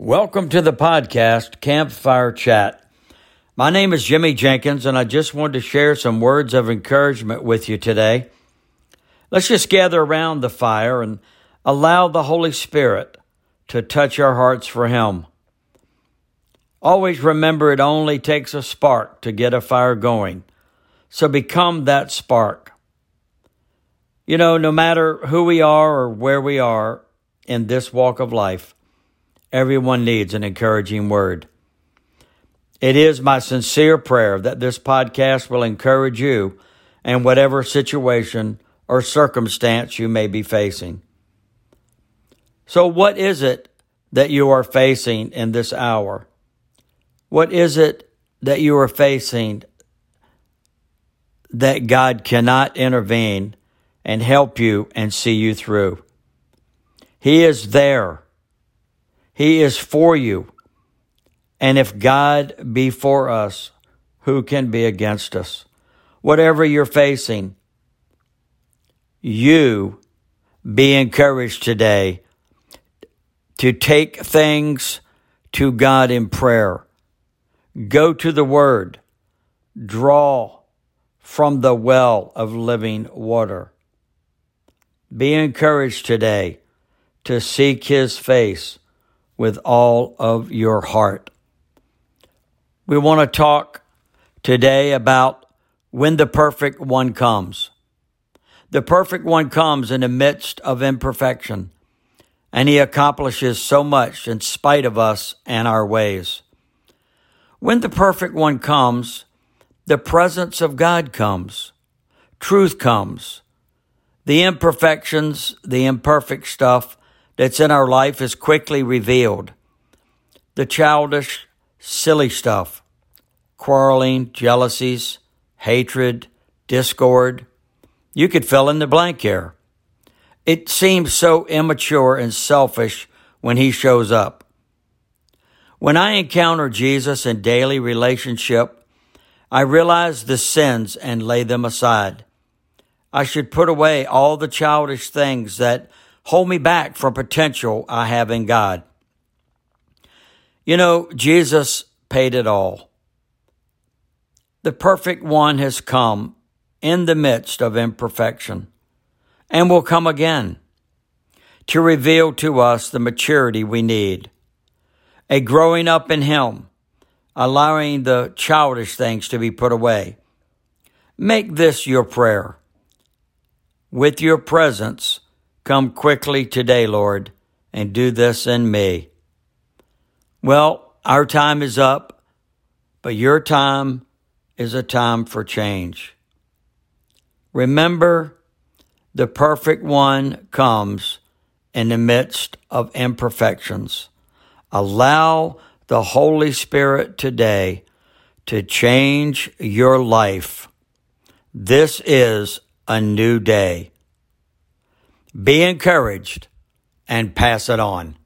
Welcome to the podcast, Campfire Chat. My name is Jimmy Jenkins, and I just wanted to share some words of encouragement with you today. Let's just gather around the fire and allow the Holy Spirit to touch our hearts for Him. Always remember it only takes a spark to get a fire going. So become that spark. You know, no matter who we are or where we are in this walk of life, Everyone needs an encouraging word. It is my sincere prayer that this podcast will encourage you in whatever situation or circumstance you may be facing. So, what is it that you are facing in this hour? What is it that you are facing that God cannot intervene and help you and see you through? He is there. He is for you. And if God be for us, who can be against us? Whatever you're facing, you be encouraged today to take things to God in prayer. Go to the Word. Draw from the well of living water. Be encouraged today to seek His face with all of your heart. We want to talk today about when the perfect one comes. The perfect one comes in the midst of imperfection, and he accomplishes so much in spite of us and our ways. When the perfect one comes, the presence of God comes, truth comes, the imperfections, the imperfect stuff that's in our life is quickly revealed. The childish, silly stuff, quarreling, jealousies, hatred, discord. You could fill in the blank here. It seems so immature and selfish when he shows up. When I encounter Jesus in daily relationship, I realize the sins and lay them aside. I should put away all the childish things that hold me back from potential I have in God. You know, Jesus paid it all. The perfect one has come in the midst of imperfection and will come again to reveal to us the maturity we need, a growing up in Him, allowing the childish things to be put away. Make this your prayer. With your presence, Come quickly today, Lord, and do this in me. Well, our time is up, but your time is a time for change. Remember, the perfect one comes in the midst of imperfections. Allow the Holy Spirit today to change your life. This is a new day. Be encouraged and pass it on.